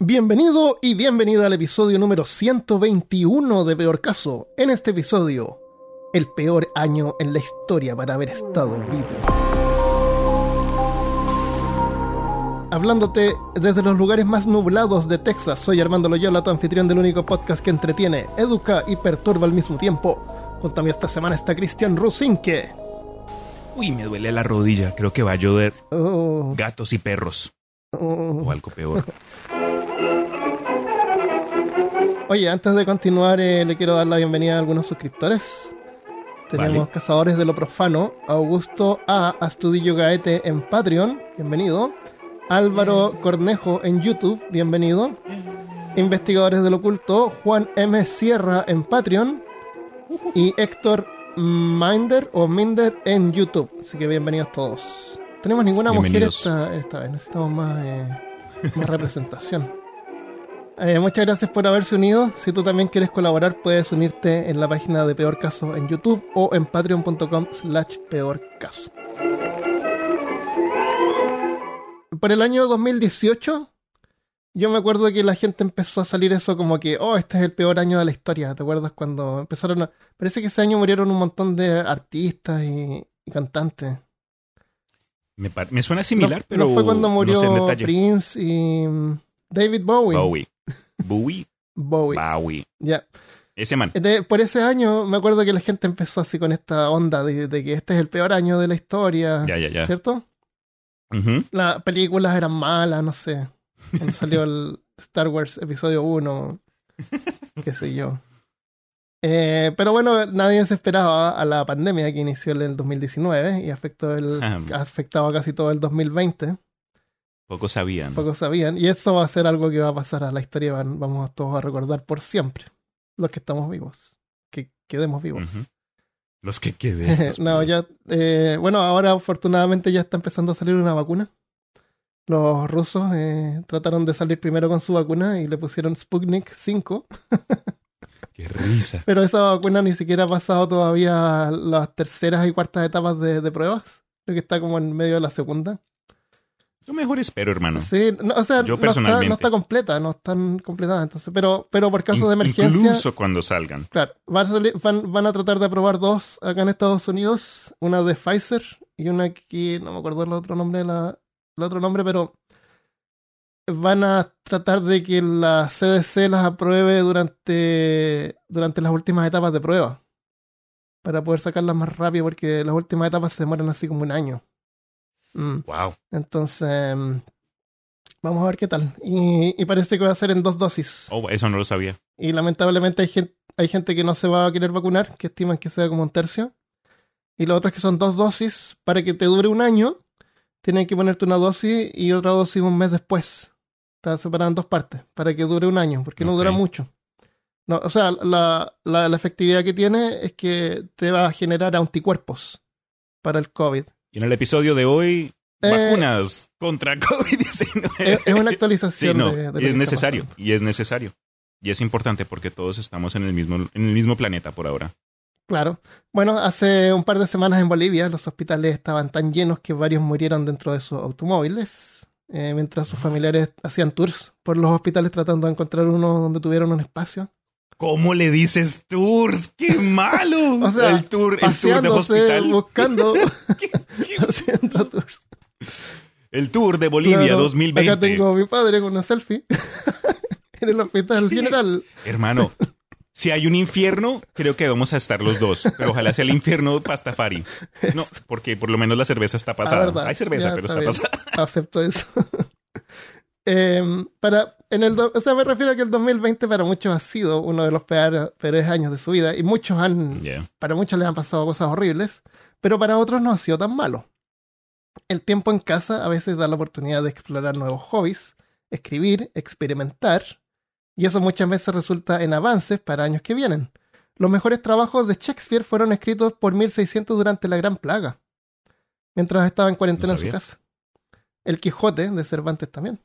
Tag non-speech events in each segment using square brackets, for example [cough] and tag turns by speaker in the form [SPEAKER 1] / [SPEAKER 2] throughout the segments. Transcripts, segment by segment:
[SPEAKER 1] Bienvenido y bienvenida al episodio número 121 de Peor Caso. En este episodio, el peor año en la historia para haber estado vivo. Hablándote desde los lugares más nublados de Texas, soy Armando Loyola, tu anfitrión del único podcast que entretiene, educa y perturba al mismo tiempo. Mí esta semana está Cristian Rusinque.
[SPEAKER 2] Uy, me duele la rodilla. Creo que va a llover
[SPEAKER 1] Oh,
[SPEAKER 2] gatos y perros.
[SPEAKER 1] oh.
[SPEAKER 2] O algo peor. [laughs]
[SPEAKER 1] Oye, antes de continuar, eh, le quiero dar la bienvenida a algunos suscriptores. Tenemos
[SPEAKER 2] Vale.
[SPEAKER 1] Cazadores de lo Profano, Augusto A. Astudillo Gaete en Patreon, bienvenido. Álvaro Cornejo en YouTube, bienvenido. Investigadores del Oculto, Juan M. Sierra en Patreon. Y Héctor Minder o Minder en YouTube. Así que bienvenidos todos. Tenemos ninguna mujer esta, esta vez, necesitamos más, eh, más representación. Eh, muchas gracias por haberse unido. Si tú también quieres colaborar, puedes unirte en la página de Peor Caso en YouTube o en patreon.com slash peor caso. Por el año 2018, yo me acuerdo que la gente empezó a salir eso como que, oh, este es el peor año de la historia. ¿Te acuerdas cuando empezaron a... Parece que ese año murieron un montón de artistas y, y cantantes.
[SPEAKER 2] Me, me suena similar,
[SPEAKER 1] no,
[SPEAKER 2] pero
[SPEAKER 1] no fue cuando murió
[SPEAKER 2] no sé.
[SPEAKER 1] Prince y mm, David Bowie.
[SPEAKER 2] Bowie. Bowie.
[SPEAKER 1] Bowie.
[SPEAKER 2] Bowie.
[SPEAKER 1] Ya.
[SPEAKER 2] Ese man.
[SPEAKER 1] De- por ese año me acuerdo que la gente empezó así con esta onda de, de que este es el peor año de la historia,
[SPEAKER 2] Ya, ya, ya.
[SPEAKER 1] ¿cierto?
[SPEAKER 2] Ujú.
[SPEAKER 1] Las películas eran malas, no sé. Cuando [laughs] salió el Star Wars episodio 1, qué sé yo. Eh, pero bueno, nadie se esperaba a la pandemia que inició en el 2019 y afectó el,
[SPEAKER 2] Ah.
[SPEAKER 1] ha afectado casi todo el 2020.
[SPEAKER 2] Pocos sabían.
[SPEAKER 1] Pocos sabían. Y eso va a ser algo que va a pasar a la historia. van- vamos todos a recordar por siempre. Los que estamos vivos. Que quedemos vivos.
[SPEAKER 2] Los que [laughs] queden.
[SPEAKER 1] no, ya. eh, bueno, ahora afortunadamente ya está empezando a salir una vacuna. Los rusos eh, trataron de salir primero con su vacuna y le pusieron Sputnik 5.
[SPEAKER 2] Qué risa.
[SPEAKER 1] Pero esa vacuna ni siquiera ha pasado todavía las terceras y cuartas etapas de, de pruebas. Creo que está como en medio de la segunda.
[SPEAKER 2] Yo mejor espero, hermano.
[SPEAKER 1] Sí, no, o sea,
[SPEAKER 2] Yo
[SPEAKER 1] no, está,
[SPEAKER 2] personalmente.
[SPEAKER 1] no está completa, no están completadas. Entonces, pero, pero por casos de emergencia.
[SPEAKER 2] Incluso cuando salgan.
[SPEAKER 1] Claro, van a, salir- van, van a tratar de aprobar dos acá en Estados Unidos, una de Pfizer y una que no me acuerdo el otro nombre, la, el otro nombre, pero van a tratar de que la CDC las apruebe durante, durante las últimas etapas de prueba para poder sacarlas más rápido porque las últimas etapas se demoran así como un año. Mm.
[SPEAKER 2] Wow.
[SPEAKER 1] Entonces, vamos a ver qué tal. Y, y parece que va a ser en dos dosis.
[SPEAKER 2] Oh, eso no lo sabía.
[SPEAKER 1] Y lamentablemente hay gente, hay gente que no se va a querer vacunar, que estiman que sea como un tercio. Y lo otro es que son dos dosis. Para que te dure un año, tienen que ponerte una dosis y otra dosis un mes después. Está separada en dos partes, para que dure un año, porque no dura mucho. No, o sea, la, la, la efectividad que tiene es que te va a generar anticuerpos para el COVID.
[SPEAKER 2] Y en el episodio de hoy,
[SPEAKER 1] Eh,
[SPEAKER 2] vacunas contra [laughs] COVID-19.
[SPEAKER 1] Es, una
[SPEAKER 2] Sí,
[SPEAKER 1] actualización
[SPEAKER 2] no,
[SPEAKER 1] de, de lo
[SPEAKER 2] y es necesario,
[SPEAKER 1] pasando.
[SPEAKER 2] y es necesario. Y es importante porque todos estamos en el mismo, en el mismo planeta por ahora.
[SPEAKER 1] Claro. Bueno, hace un par de semanas en Bolivia los hospitales estaban tan llenos que varios murieron dentro de sus automóviles, eh, mientras sus familiares hacían tours por los hospitales tratando de encontrar uno donde tuvieran un espacio.
[SPEAKER 2] ¿Cómo le dices tours? ¡Qué malo!
[SPEAKER 1] O sea,
[SPEAKER 2] el tour, el tour de hospital.
[SPEAKER 1] buscando, [laughs] [laughs] haciendo tours.
[SPEAKER 2] El tour de Bolivia
[SPEAKER 1] Claro,
[SPEAKER 2] 2020.
[SPEAKER 1] Acá tengo a mi padre con una selfie [laughs] en el hospital general.
[SPEAKER 2] Hermano, si hay un infierno, creo que vamos a estar los dos. Pero ojalá sea el infierno pastafari. No, porque por lo menos la cerveza está
[SPEAKER 1] Ah,
[SPEAKER 2] pasada.
[SPEAKER 1] verdad.
[SPEAKER 2] hay cerveza,
[SPEAKER 1] Ya,
[SPEAKER 2] pero
[SPEAKER 1] está
[SPEAKER 2] pasada.
[SPEAKER 1] Acepto eso. Em, para, en el, do- o sea, me refiero a que el 2020 para muchos ha sido uno de los peores, peores años de su vida y muchos han,
[SPEAKER 2] Yeah.
[SPEAKER 1] para muchos les han pasado cosas horribles, pero para otros no ha sido tan malo. El tiempo en casa a veces da la oportunidad de explorar nuevos hobbies, escribir, experimentar, y eso muchas veces resulta en avances para años que vienen. Los mejores trabajos de Shakespeare fueron escritos por 1600 durante la Gran Plaga, mientras estaba en cuarentena en su casa. El Quijote de Cervantes también.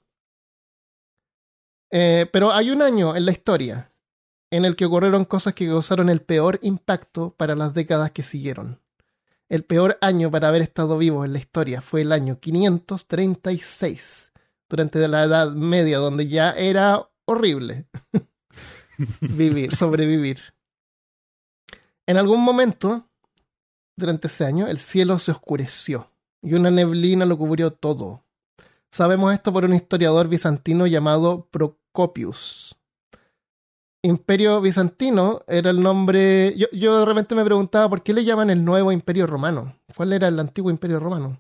[SPEAKER 1] Eh, pero hay un año en la historia en el que ocurrieron cosas que causaron el peor impacto para las décadas que siguieron. El peor año para haber estado vivo en la historia fue el año 536, durante la Edad Media, donde ya era horrible [laughs] vivir, sobrevivir. En algún momento, durante ese año, el cielo se oscureció y una neblina lo cubrió todo. Sabemos esto por un historiador bizantino llamado Imperio bizantino era el nombre. Yo, yo de repente me preguntaba por qué le llaman el nuevo imperio romano. ¿Cuál era el antiguo imperio romano?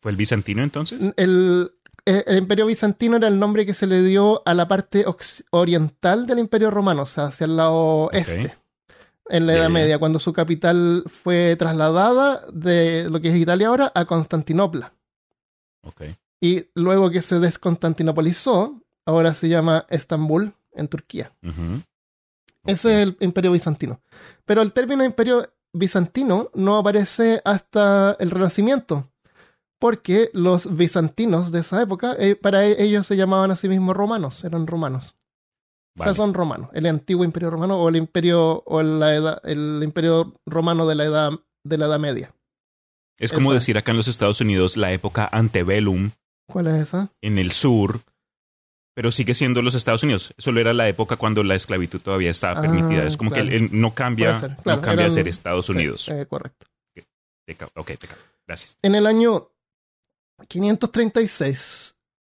[SPEAKER 2] ¿Fue el bizantino entonces?
[SPEAKER 1] El, eh, el imperio bizantino era el nombre que se le dio a la parte oriental del imperio romano, o sea, hacia el lado este, en la Edad. Media, cuando su capital fue trasladada de lo que es Italia ahora a Constantinopla. Y luego que se desconstantinopolizó, ahora se llama Estambul, en Turquía. Ese es el imperio bizantino. Pero el término imperio bizantino no aparece hasta el Renacimiento, porque los bizantinos de esa época, eh, para e- ellos se llamaban a sí mismos romanos, eran romanos. O sea, son romanos, el antiguo imperio romano o el imperio o la edad, el imperio romano de la edad de la Edad Media.
[SPEAKER 2] Es como decir acá en los Estados Unidos la época antebellum
[SPEAKER 1] ¿Cuál es esa?
[SPEAKER 2] en el sur, pero sigue siendo los Estados Unidos. Solo era la época cuando la esclavitud todavía estaba
[SPEAKER 1] Ah,
[SPEAKER 2] permitida. Es como
[SPEAKER 1] claro.
[SPEAKER 2] que él- él no cambia,
[SPEAKER 1] Puede ser, claro,
[SPEAKER 2] no cambia a ser Estados
[SPEAKER 1] Sí,
[SPEAKER 2] Unidos.
[SPEAKER 1] eh, correcto.
[SPEAKER 2] Ok, te ca- gracias.
[SPEAKER 1] En el año 536,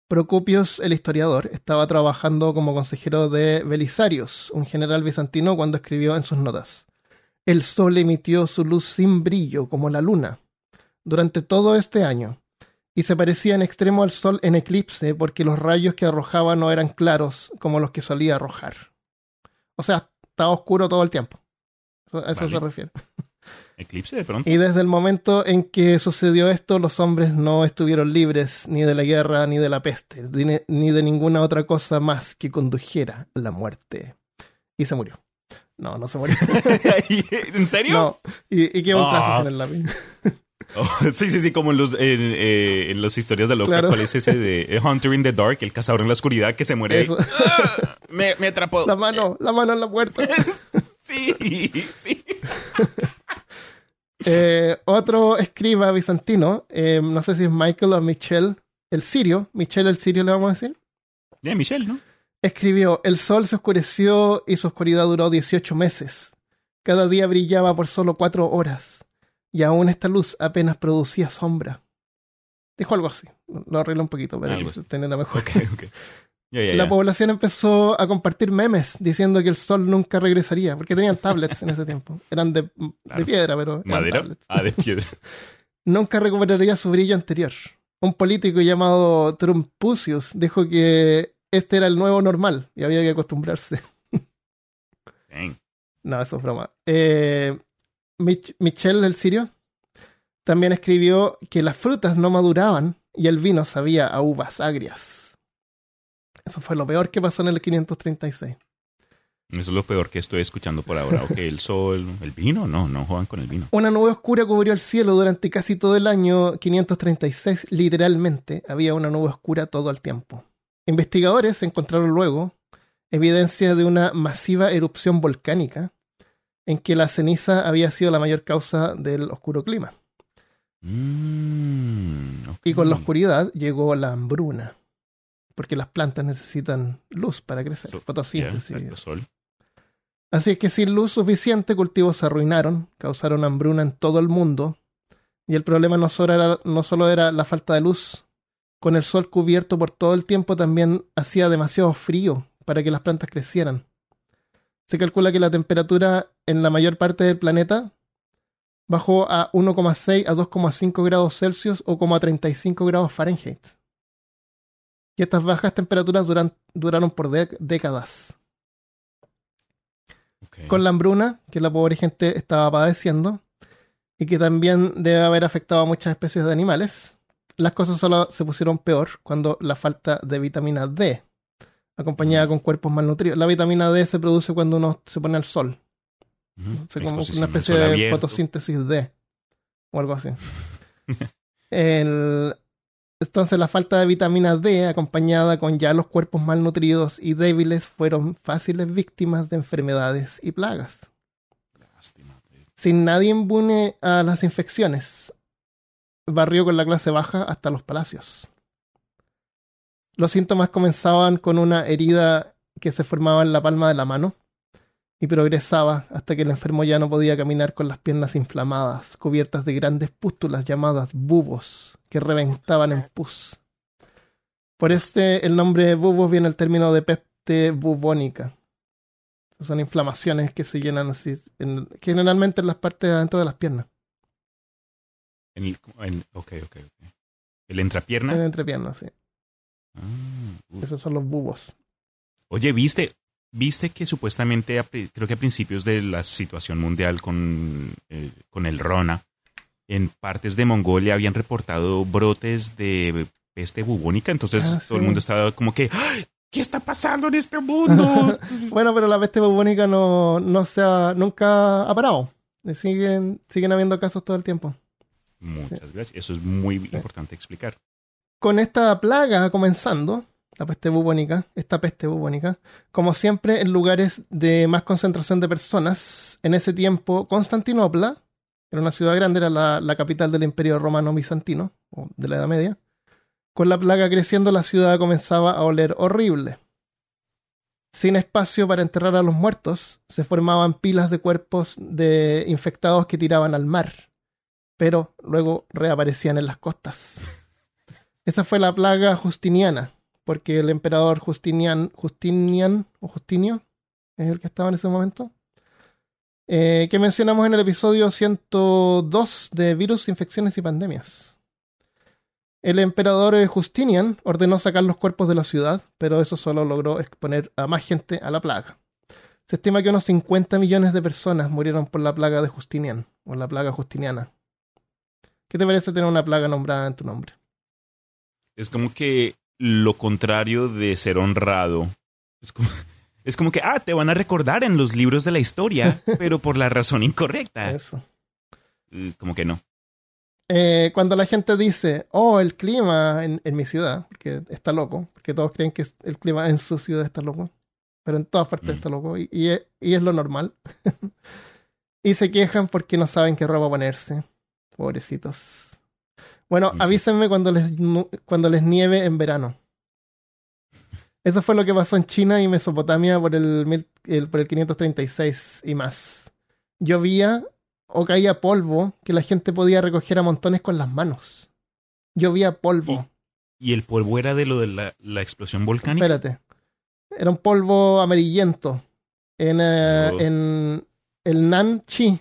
[SPEAKER 1] Procopios el historiador estaba trabajando como consejero de Belisarios, un general bizantino, cuando escribió en sus notas: El sol emitió su luz sin brillo como la luna durante todo este año, y se parecía en extremo al sol en eclipse porque los rayos que arrojaba no eran claros como los que solía arrojar. O sea, estaba oscuro todo el tiempo. A eso
[SPEAKER 2] Vale.
[SPEAKER 1] se refiere. [laughs]
[SPEAKER 2] Eclipse de pronto.
[SPEAKER 1] Y desde el momento en que sucedió esto, los hombres no estuvieron libres ni de la guerra ni de la peste, ni de ninguna otra cosa más que condujera a la muerte. Y se murió. No, no se murió. [laughs]
[SPEAKER 2] ¿En serio?
[SPEAKER 1] no. Y, y quedó un trazo
[SPEAKER 2] Ah.
[SPEAKER 1] en el lápiz.
[SPEAKER 2] Oh, [laughs] sí, sí, sí, como en los en, eh, en las historias de Lovecraft.
[SPEAKER 1] Claro.
[SPEAKER 2] ¿Cuál es ese de [laughs] eh, Hunter in the Dark, el cazador en la oscuridad que se muere? ahí?
[SPEAKER 1] Eso.
[SPEAKER 2] ¡Ah! me, me atrapó.
[SPEAKER 1] La mano, la mano en la puerta. [laughs]
[SPEAKER 2] Sí, sí.
[SPEAKER 1] Eh, otro escriba bizantino, eh, no sé si es Michael o Michel, el sirio, Michel el sirio le vamos a decir,
[SPEAKER 2] Ya, Michelle, ¿no?
[SPEAKER 1] escribió, el sol se oscureció y su oscuridad duró 18 meses. Cada día brillaba por solo cuatro horas, y aún esta luz apenas producía sombra. Dijo algo así, lo arregló un poquito, pero
[SPEAKER 2] Algo así.
[SPEAKER 1] tenía la mejor.
[SPEAKER 2] Ok, ok. Ya, ya,
[SPEAKER 1] La población empezó a compartir memes diciendo que el sol nunca regresaría, porque tenían tablets en ese tiempo. Eran de, de piedra, pero eran
[SPEAKER 2] ¿Madera?
[SPEAKER 1] tablets.
[SPEAKER 2] Ah, de piedra. [laughs]
[SPEAKER 1] nunca recuperaría su brillo anterior. Un político llamado Trumpusius dijo que este era el nuevo normal y había que acostumbrarse.
[SPEAKER 2] Dang.
[SPEAKER 1] No, eso es broma. Eh, Mich- Michel, el sirio, también escribió que las frutas no maduraban y el vino sabía a uvas agrias. Eso fue lo peor que pasó en el 536.
[SPEAKER 2] Eso es lo peor que estoy escuchando por ahora. Ok, el sol, el vino, no, no juegan con el vino.
[SPEAKER 1] Una nube oscura cubrió el cielo durante casi todo el año 536. Literalmente, había una nube oscura todo el tiempo. Investigadores encontraron luego evidencia de una masiva erupción volcánica en que la ceniza había sido la mayor causa del oscuro clima.
[SPEAKER 2] Mm.
[SPEAKER 1] Y con la oscuridad llegó la hambruna, porque las plantas necesitan luz para crecer,
[SPEAKER 2] So-
[SPEAKER 1] fotosíntesis.
[SPEAKER 2] exacto, sol.
[SPEAKER 1] Así es que sin luz suficiente, cultivos se arruinaron, causaron hambruna en todo el mundo. Y el problema no solo, era, no solo era la falta de luz, con el sol cubierto por todo el tiempo también hacía demasiado frío para que las plantas crecieran. Se calcula que la temperatura en la mayor parte del planeta bajó a 1,6 a 2,5 grados Celsius o como a 35 grados Fahrenheit. Y estas bajas temperaturas duran- duraron por décadas. Con la hambruna que la pobre gente estaba padeciendo y que también debe haber afectado a muchas especies de animales, las cosas solo se pusieron peor cuando la falta de vitamina D, acompañada con cuerpos malnutridos. La vitamina D se produce cuando uno se pone al sol,
[SPEAKER 2] Ujú.
[SPEAKER 1] o sea, como una especie de
[SPEAKER 2] abierto.
[SPEAKER 1] fotosíntesis D o algo así. [laughs] El- entonces la falta de vitamina D acompañada con ya los cuerpos malnutridos y débiles fueron fáciles víctimas de enfermedades y plagas.
[SPEAKER 2] Lástima.
[SPEAKER 1] Sin nadie inmune a las infecciones, barrió con la clase baja hasta los palacios. Los síntomas comenzaban con una herida que se formaba en la palma de la mano y progresaba hasta que el enfermo ya no podía caminar con las piernas inflamadas, cubiertas de grandes pústulas llamadas bubos, que reventaban en pus. Por este el nombre de bubos viene el término de peste bubónica. Son inflamaciones que se llenan así, en- generalmente en las partes de adentro de las piernas,
[SPEAKER 2] En el, en- ok, ok, ok. El
[SPEAKER 1] en
[SPEAKER 2] entrepierna.
[SPEAKER 1] el entrepiernas, sí.
[SPEAKER 2] Ah.
[SPEAKER 1] Esos son los bubos.
[SPEAKER 2] Oye, ¿viste? ¿Viste que supuestamente, a creo que a principios de la situación mundial con, eh, con el Rona, en partes de Mongolia habían reportado brotes de peste bubónica? Entonces
[SPEAKER 1] Ah,
[SPEAKER 2] todo el mundo estaba como que, "¡Ay! ¿qué está pasando en este mundo? [laughs]
[SPEAKER 1] Bueno, pero la peste bubónica no, no se ha, nunca ha parado. Siguen, siguen habiendo casos todo el tiempo.
[SPEAKER 2] Muchas gracias. Eso es muy importante explicar.
[SPEAKER 1] Con esta plaga comenzando, la peste bubónica, esta peste bubónica, como siempre en lugares de más concentración de personas, en ese tiempo Constantinopla, era una ciudad grande, era la, la capital del imperio romano bizantino, o de la Edad Media, con la plaga creciendo la ciudad comenzaba a oler horrible. Sin espacio para enterrar a los muertos, se formaban pilas de cuerpos de infectados que tiraban al mar, pero luego reaparecían en las costas. Esa fue la plaga justiniana, porque el emperador Justinian, Justinian o Justinio es el que estaba en ese momento, eh, que mencionamos en el episodio 102 de Virus, Infecciones y Pandemias. El emperador eh, Justinian ordenó sacar los cuerpos de la ciudad, pero eso solo logró exponer a más gente a la plaga. Se estima que unos 50 millones de personas murieron por la plaga de Justinian, o la plaga justiniana. ¿Qué te parece tener una plaga nombrada en tu nombre?
[SPEAKER 2] Es como que lo contrario de ser honrado. Es como, [laughs] es como que, ah, te van a recordar en los libros de la historia, [laughs] pero por la razón incorrecta.
[SPEAKER 1] Eso.
[SPEAKER 2] Eh, Como que no.
[SPEAKER 1] Eh, cuando la gente dice, oh, el clima en, en mi ciudad, porque está loco, porque todos creen que el clima en su ciudad está loco, pero en todas partes
[SPEAKER 2] Mm.
[SPEAKER 1] está loco, y, y es, y es lo normal. [laughs] y se quejan porque no saben qué ropa ponerse. Pobrecitos. Bueno, avísenme cuando les, cuando les nieve en verano. Eso fue lo que pasó en China y Mesopotamia por el, mil- el- por el 536 y más. Llovía o caía polvo que la gente podía recoger a montones con las manos. Llovía polvo.
[SPEAKER 2] ¿Y el polvo era de lo de la, la explosión volcánica?
[SPEAKER 1] Espérate. Era un polvo amarillento. En, eh,
[SPEAKER 2] Oh.
[SPEAKER 1] en el Nan Chi,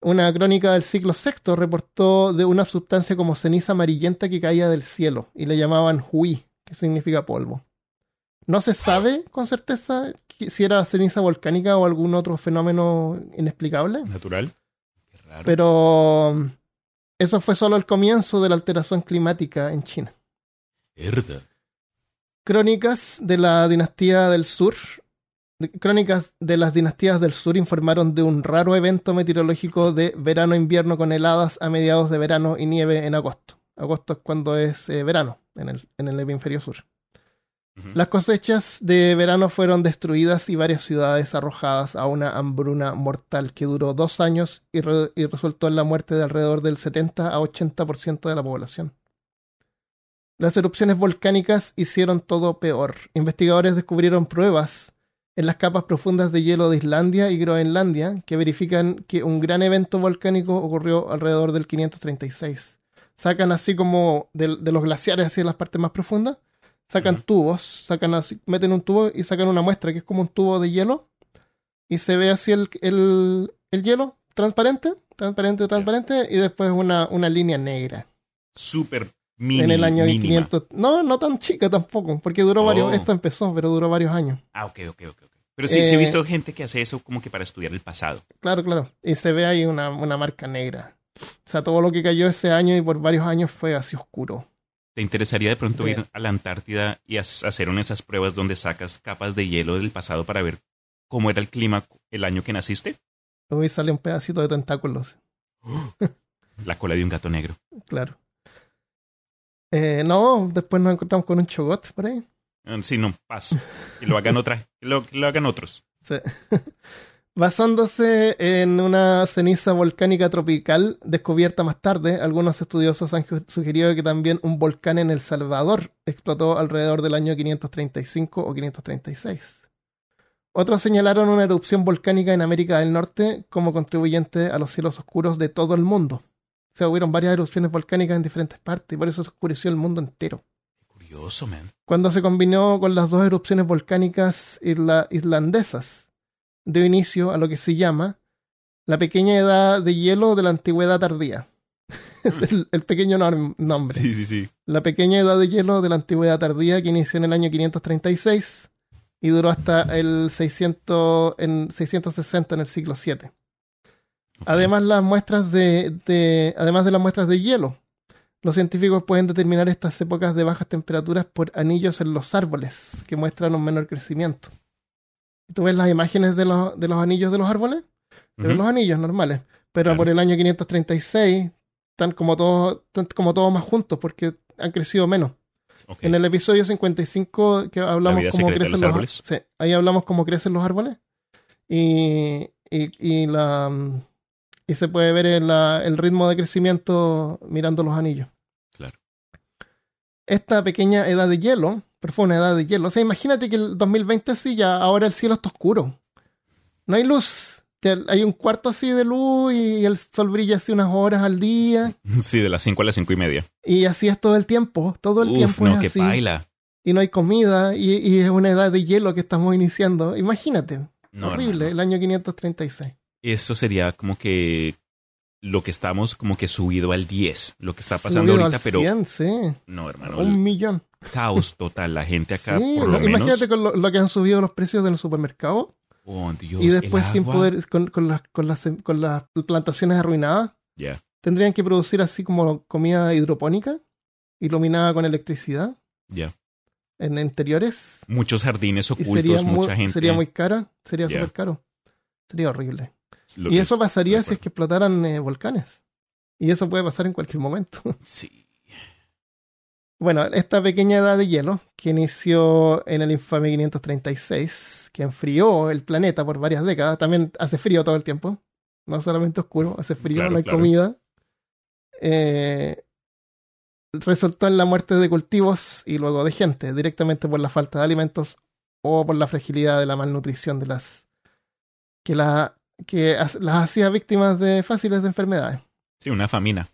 [SPEAKER 1] una crónica del siglo VI, reportó de una sustancia como ceniza amarillenta que caía del cielo y le llamaban hui, que significa polvo. No se sabe con certeza si era ceniza volcánica o algún otro fenómeno inexplicable.
[SPEAKER 2] Natural. Qué raro.
[SPEAKER 1] Pero um, eso fue solo el comienzo de la alteración climática en China.
[SPEAKER 2] Herda.
[SPEAKER 1] Crónicas de la dinastía del sur. Crónicas de las dinastías del sur informaron de un raro evento meteorológico de verano-invierno con heladas a mediados de verano y nieve en agosto. Agosto es cuando es eh, verano en el, en el hemisferio sur. Las cosechas de verano fueron destruidas y varias ciudades arrojadas a una hambruna mortal que duró dos años y, re- y resultó en la muerte de alrededor del 70 a 80% de la población. Las erupciones volcánicas hicieron todo peor. Investigadores descubrieron pruebas en las capas profundas de hielo de Islandia y Groenlandia que verifican que un gran evento volcánico ocurrió alrededor del 536. Sacan así como de, de los glaciares hacia las partes más profundas sacan tubos, sacan así, meten un tubo y sacan una muestra que es como un tubo de hielo y se ve así el, el, el hielo transparente, transparente, transparente y después una, una línea negra.
[SPEAKER 2] Súper mini,
[SPEAKER 1] en el año
[SPEAKER 2] mínima.
[SPEAKER 1] 500. No, no tan chica tampoco, porque duró varios,
[SPEAKER 2] Oh.
[SPEAKER 1] esto empezó, pero duró varios años.
[SPEAKER 2] Ah, ok, ok, ok. ok. Pero sí, sí he
[SPEAKER 1] Eh,
[SPEAKER 2] visto gente que hace eso como que para estudiar el pasado.
[SPEAKER 1] Claro, claro. Y se ve ahí una, una marca negra. O sea, todo lo que cayó ese año y por varios años fue así oscuro.
[SPEAKER 2] ¿Te interesaría de pronto
[SPEAKER 1] Bien.
[SPEAKER 2] ir a la Antártida y hacer una de esas pruebas donde sacas capas de hielo del pasado para ver cómo era el clima el año que naciste?
[SPEAKER 1] Hoy sale un pedacito de tentáculos, [gasps]
[SPEAKER 2] La cola de un gato negro.
[SPEAKER 1] claro. Eh, no, después nos encontramos con un chogot por ahí.
[SPEAKER 2] Ah, Sí, no, paz. Que lo hagan lo, lo hagan otros.
[SPEAKER 1] Sí. [laughs] Basándose en una ceniza volcánica tropical descubierta más tarde, algunos estudiosos han sugerido que también un volcán en El Salvador explotó alrededor del año 535 o 536. Otros señalaron una erupción volcánica en América del Norte como contribuyente a los cielos oscuros de todo el mundo. Sea, hubieron varias erupciones volcánicas en diferentes partes y por eso se oscureció el mundo entero.
[SPEAKER 2] Curioso, man.
[SPEAKER 1] Cuando se combinó con las dos erupciones volcánicas islandesas, dio inicio a lo que se llama la pequeña edad de hielo de la antigüedad tardía. [laughs] es el, pequeño nombre.
[SPEAKER 2] Sí, sí, sí.
[SPEAKER 1] La pequeña edad de hielo de la antigüedad tardía que inició en el año 536 y duró hasta el 600, en 660 en el siglo VII. Además, las muestras de, además de las muestras de hielo, los científicos pueden determinar estas épocas de bajas temperaturas por anillos en los árboles que muestran un menor crecimiento. Tú ves las imágenes de los, de los anillos de los árboles, de los anillos normales, pero por el año 536 están como todos, como todos más juntos porque han crecido menos. En el episodio 55 que hablamos cómo crecen los, árboles. Sí, ahí hablamos cómo crecen los árboles y, y, la y se puede ver el, el ritmo de crecimiento mirando los anillos.
[SPEAKER 2] Claro.
[SPEAKER 1] Esta pequeña edad de hielo pero fue una edad de hielo. O sea, imagínate que el 2020 sí, ya ahora el cielo está oscuro. No hay luz. Hay un cuarto así de luz y el sol brilla así unas horas al día. [laughs]
[SPEAKER 2] Sí, de las 5 a las 5 y media.
[SPEAKER 1] Y así es todo el tiempo. Todo el tiempo
[SPEAKER 2] no,
[SPEAKER 1] es
[SPEAKER 2] que Baila.
[SPEAKER 1] Y no hay comida y, es una edad de hielo que estamos iniciando. Imagínate. horrible, el año 536.
[SPEAKER 2] Eso sería como que lo que estamos como que subido al 10, lo que está pasando ahorita, pero...
[SPEAKER 1] sí.
[SPEAKER 2] No, hermano.
[SPEAKER 1] Un millón.
[SPEAKER 2] Caos total, la gente acá por lo,
[SPEAKER 1] Imagínate con lo, que han subido los precios de los supermercados.
[SPEAKER 2] Oh, Dios,
[SPEAKER 1] y después sin poder, con, con, las, con, las, con las plantaciones arruinadas,
[SPEAKER 2] Ya.
[SPEAKER 1] tendrían que producir así como comida hidropónica, iluminada con electricidad.
[SPEAKER 2] Ya.
[SPEAKER 1] En interiores.
[SPEAKER 2] Muchos jardines ocultos, mucha gente.
[SPEAKER 1] Sería muy cara, sería súper caro. Sería horrible y eso pasaría si es que explotaran eh, volcanes. Y eso puede pasar en cualquier momento. [laughs]
[SPEAKER 2] Sí.
[SPEAKER 1] Bueno, esta pequeña edad de hielo, que inició en el infame 536, que enfrió el planeta por varias décadas, también hace frío todo el tiempo, no solamente oscuro, hace frío, no hay comida, eh, resultó en la muerte de cultivos y luego de gente, directamente por la falta de alimentos o por la fragilidad de la malnutrición de las que la que las hacía víctimas de fáciles de enfermedades.
[SPEAKER 2] Sí, una famina.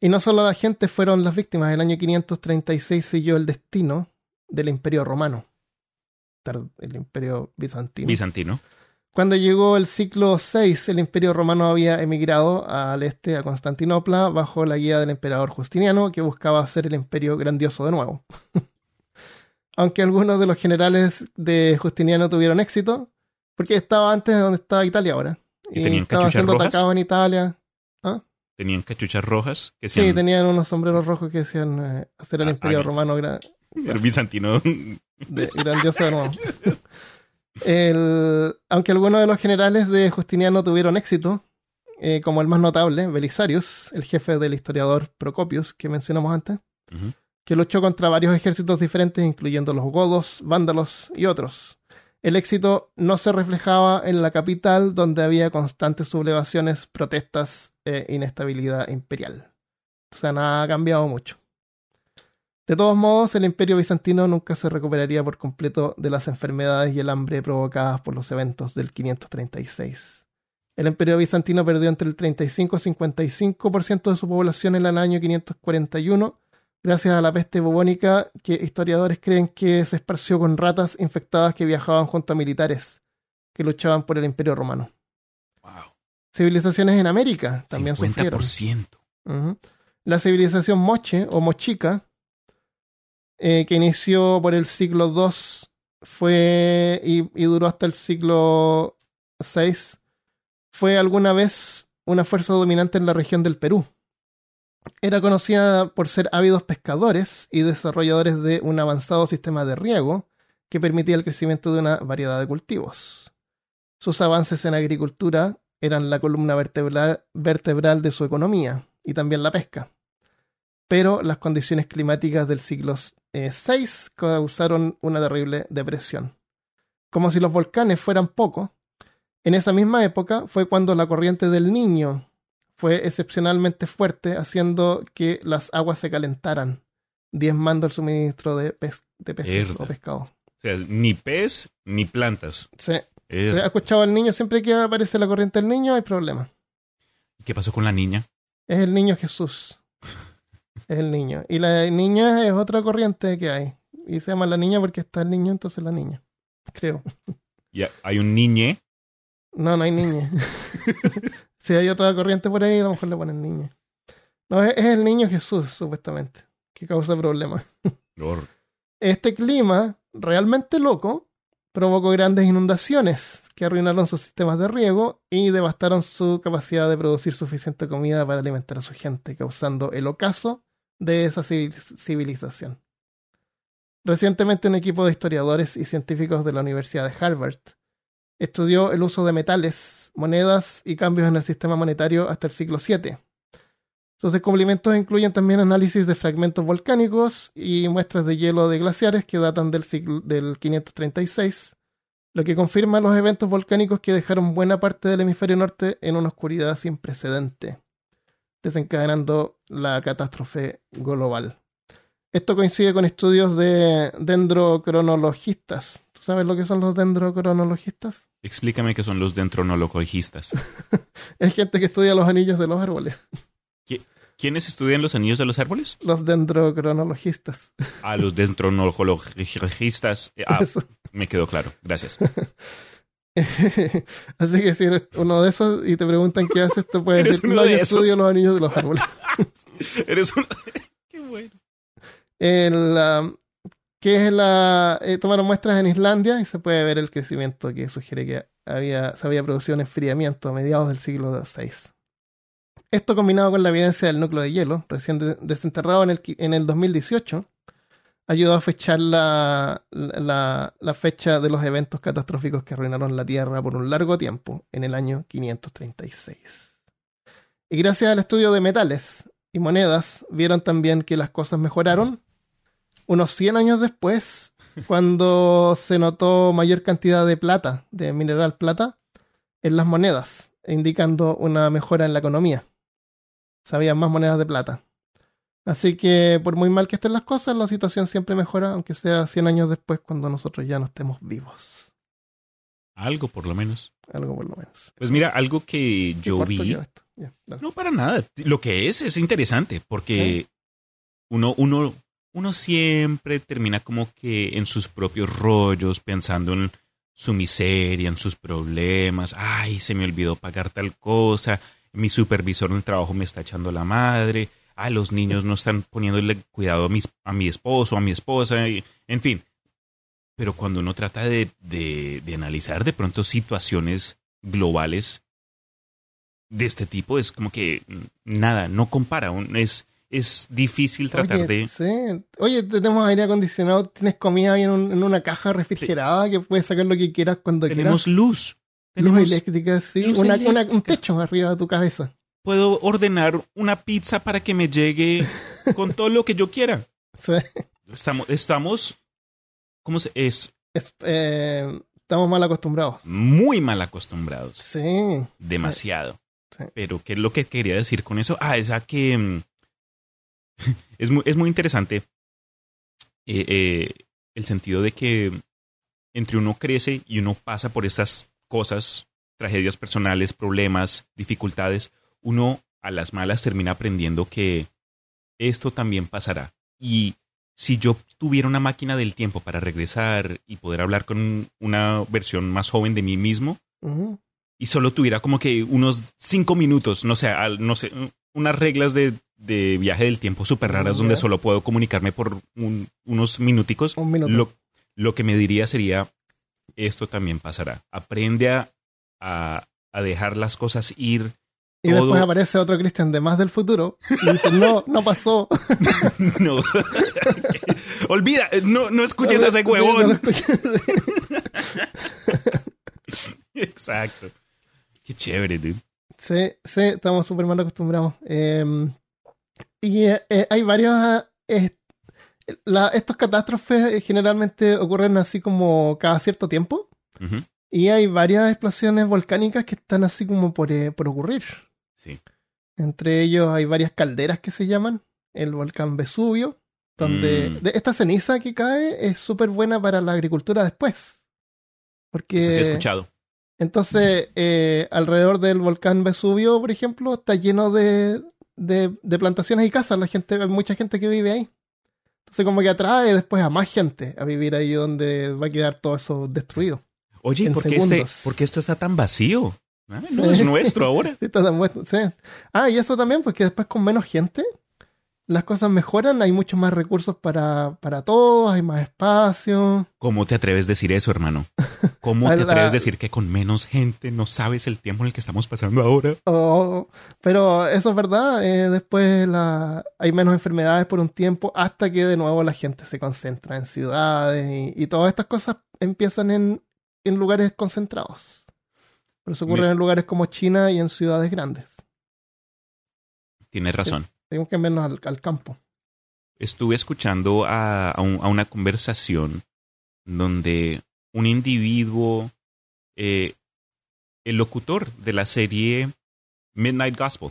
[SPEAKER 1] Y no solo la gente fueron las víctimas, el año 536 siguió el destino del imperio romano, el imperio bizantino.
[SPEAKER 2] Bizantino.
[SPEAKER 1] Cuando llegó el siglo VI, el imperio romano había emigrado al este, a Constantinopla, bajo la guía del emperador Justiniano, que buscaba hacer el imperio grandioso de nuevo. [laughs] Aunque algunos de los generales de Justiniano tuvieron éxito, porque estaba antes de donde está Italia ahora.
[SPEAKER 2] Y, tenían estaba siendo
[SPEAKER 1] atacado en Italia. ¿Ah?
[SPEAKER 2] ¿Tenían cachuchas rojas?
[SPEAKER 1] Que Sí, tenían unos sombreros rojos que decían eh, hacer el ah, imperio romano gran...
[SPEAKER 2] el bizantino.
[SPEAKER 1] De, grandioso. El, aunque algunos de los generales de Justiniano tuvieron éxito, eh, como el más notable, Belisarius, el jefe del historiador Procopius, que mencionamos antes, que luchó contra varios ejércitos diferentes, incluyendo los godos, vándalos y otros el éxito no se reflejaba en la capital, donde había constantes sublevaciones, protestas e inestabilidad imperial. O sea, nada ha cambiado mucho. De todos modos, el imperio bizantino nunca se recuperaría por completo de las enfermedades y el hambre provocadas por los eventos del 536. El imperio bizantino perdió entre el 35 y 55% de su población en el año 541 gracias a la peste bubónica que historiadores creen que se esparció con ratas infectadas que viajaban junto a militares que luchaban por el imperio romano.
[SPEAKER 2] Wow.
[SPEAKER 1] Civilizaciones en América también 50%.
[SPEAKER 2] sufrieron.
[SPEAKER 1] La civilización moche o mochica, eh, que inició por el siglo II fue y, y duró hasta el siglo VI, fue alguna vez una fuerza dominante en la región del Perú era conocida por ser ávidos pescadores y desarrolladores de un avanzado sistema de riego que permitía el crecimiento de una variedad de cultivos. Sus avances en agricultura eran la columna vertebral, de su economía y también la pesca. Pero las condiciones climáticas del siglo VI eh, causaron una terrible depresión. Como si los volcanes fueran poco, En esa misma época fue cuando la corriente del niño fue excepcionalmente fuerte, haciendo que las aguas se calentaran, diezmando el suministro de, pez, de peces o pescado.
[SPEAKER 2] O sea, ni pez ni plantas.
[SPEAKER 1] Sí.
[SPEAKER 2] Eh,
[SPEAKER 1] ¿Has escuchado al niño? Siempre que aparece la corriente del niño hay problema.
[SPEAKER 2] ¿Qué pasó con la niña?
[SPEAKER 1] Es el niño Jesús. [laughs] Es el niño. Y la niña es otra corriente que hay. Y se llama la niña porque está el niño, entonces la niña. Creo.
[SPEAKER 2] Ya hay un niñe.
[SPEAKER 1] No, no hay niña. [laughs] si hay otra corriente por ahí, a lo mejor le ponen niña. No, es, es el niño Jesús, supuestamente, que causa problemas. [laughs]
[SPEAKER 2] Lord.
[SPEAKER 1] Este clima, realmente loco, provocó grandes inundaciones que arruinaron sus sistemas de riego y devastaron su capacidad de producir suficiente comida para alimentar a su gente, causando el ocaso de esa civil- civilización. Recientemente un equipo de historiadores y científicos de la Universidad de Harvard estudió el uso de metales, monedas y cambios en el sistema monetario hasta el siglo VII. Sus descubrimientos incluyen también análisis de fragmentos volcánicos y muestras de hielo de glaciares que datan del, siglo, del 536, lo que confirma los eventos volcánicos que dejaron buena parte del hemisferio norte en una oscuridad sin precedente, desencadenando la catástrofe global. Esto coincide con estudios de dendrocronologistas. ¿Tú sabes lo que son los dendrocronologistas?
[SPEAKER 2] Explícame qué son los dentronologistas. [laughs]
[SPEAKER 1] Es gente que estudia los anillos de los árboles.
[SPEAKER 2] ¿Quiénes estudian los anillos de los árboles?
[SPEAKER 1] Los dendrocronologistas.
[SPEAKER 2] A los dentronologistas. Eh, Ah,
[SPEAKER 1] Eso.
[SPEAKER 2] me quedó claro. Gracias. [laughs]
[SPEAKER 1] Así que si eres uno de esos y te preguntan qué haces, te puedes [laughs] decir,
[SPEAKER 2] uno
[SPEAKER 1] no,
[SPEAKER 2] de
[SPEAKER 1] yo
[SPEAKER 2] esos".
[SPEAKER 1] estudio los anillos de los árboles.
[SPEAKER 2] Eres un... qué bueno.
[SPEAKER 1] El, um, que es la, eh, tomaron muestras en Islandia y se puede ver el crecimiento que sugiere que había, se había producido un enfriamiento a mediados del siglo VI. Esto combinado con la evidencia del núcleo de hielo, recién de- desenterrado en el, en el 2018, ayudó a fechar la, la, la fecha de los eventos catastróficos que arruinaron la Tierra por un largo tiempo, en el año 536. Y gracias al estudio de metales y monedas, vieron también que las cosas mejoraron unos 100 años después, [laughs] cuando se notó mayor cantidad de plata, de mineral plata, en las monedas, indicando una mejora en la economía. Sabían más monedas de plata. Así que, por muy mal que estén las cosas, la situación siempre mejora, aunque sea 100 años después, cuando nosotros ya no estemos vivos.
[SPEAKER 2] Algo por lo menos.
[SPEAKER 1] Algo por lo menos.
[SPEAKER 2] Pues mira, algo que yo vi. No, para nada. Lo que es es interesante porque uno, uno, uno siempre termina como que en sus propios rollos, pensando en su miseria, en sus problemas. Ay, se me olvidó pagar tal cosa. Mi supervisor en el trabajo me está echando la madre. Ay, los niños no están poniéndole cuidado a, mi esposo, a mi esposa. en fin. Pero cuando uno trata de, de, de analizar de pronto situaciones globales de este tipo es como que nada, no compara. Es, es difícil tratar
[SPEAKER 1] Oye,
[SPEAKER 2] de...
[SPEAKER 1] sí. Oye, tenemos aire acondicionado, tienes comida ahí en, un- en una caja refrigerada que puedes sacar lo que quieras cuando
[SPEAKER 2] Tenemos
[SPEAKER 1] quieras.
[SPEAKER 2] luz.
[SPEAKER 1] Luz
[SPEAKER 2] Tenemos-
[SPEAKER 1] eléctrica, sí.
[SPEAKER 2] luz
[SPEAKER 1] Una, una- un
[SPEAKER 2] eléctrica.
[SPEAKER 1] techo arriba de tu cabeza.
[SPEAKER 2] Puedo ordenar una pizza para que me llegue [laughs] con todo lo que yo quiera.
[SPEAKER 1] Sí.
[SPEAKER 2] Estamos, estamos ¿cómo se, es?
[SPEAKER 1] Es- eh, estamos mal acostumbrados.
[SPEAKER 2] Muy mal acostumbrados.
[SPEAKER 1] Sí.
[SPEAKER 2] Demasiado.
[SPEAKER 1] Sí.
[SPEAKER 2] Pero, ¿qué es lo que quería decir con eso? Ah, es a que mm, [laughs] es, muy, es muy interesante eh, eh, el sentido de que entre uno crece y uno pasa por esas cosas, tragedias personales, problemas, dificultades, uno a las malas termina aprendiendo que esto también pasará. Y si yo tuviera una máquina del tiempo para regresar y poder hablar con una versión más joven de mí mismo, y solo tuviera como que unos cinco minutos, no sé, al- no sé, unas reglas de, de viaje del tiempo súper raras donde solo puedo comunicarme por un- unos minuticos,
[SPEAKER 1] Un minuto.
[SPEAKER 2] lo, lo que me diría sería, esto también pasará. Aprende a, a, a dejar las cosas ir.
[SPEAKER 1] y
[SPEAKER 2] todo-
[SPEAKER 1] después aparece otro Cristian de más del futuro y dice, no, no pasó. [laughs]
[SPEAKER 2] No. [laughs] Olvida, no, no escuches a ese
[SPEAKER 1] Sí, no
[SPEAKER 2] huevón. [laughs] Exacto. Qué chévere, dude.
[SPEAKER 1] Sí, sí, estamos súper mal acostumbrados. Eh, y eh, eh, hay varios... eh, la- estos catástrofes eh, generalmente ocurren así como cada cierto tiempo. Y hay varias explosiones volcánicas que están así como por, eh, por ocurrir.
[SPEAKER 2] Sí.
[SPEAKER 1] Entre ellos hay varias calderas que se llaman el volcán Vesubio, donde
[SPEAKER 2] Mm.
[SPEAKER 1] de- esta ceniza que cae es súper buena para la agricultura después. Porque
[SPEAKER 2] Eso sí he escuchado.
[SPEAKER 1] entonces eh, alrededor del volcán Vesubio, por ejemplo, está lleno de, de, de plantaciones y casas. La gente, hay mucha gente que vive ahí. Entonces como que atrae después a más gente a vivir ahí donde va a quedar todo eso destruido.
[SPEAKER 2] Oye, ¿y
[SPEAKER 1] en
[SPEAKER 2] por qué, este,
[SPEAKER 1] segundos.
[SPEAKER 2] por qué esto está tan vacío? Ah, no
[SPEAKER 1] Sí.
[SPEAKER 2] es nuestro ahora. [laughs]
[SPEAKER 1] Sí, está tan bueno, sí. Ah, y eso también, porque después con menos gente, las cosas mejoran, hay muchos más recursos para, para todos, hay más espacio.
[SPEAKER 2] ¿Cómo te atreves a decir eso, hermano? ¿Cómo [laughs] te atreves a decir que con menos gente no sabes el tiempo en el que estamos pasando ahora?
[SPEAKER 1] Oh, pero eso es verdad, eh, después la, hay menos enfermedades por un tiempo hasta que de nuevo la gente se concentra en ciudades y, y todas estas cosas empiezan en, en lugares concentrados. Por eso ocurren
[SPEAKER 2] Me-
[SPEAKER 1] en lugares como China y en ciudades grandes.
[SPEAKER 2] Tienes razón.
[SPEAKER 1] Tenemos que vernos al, al campo.
[SPEAKER 2] Estuve escuchando a, a un- a una conversación donde un individuo, eh, el locutor de la serie Midnight Gospel,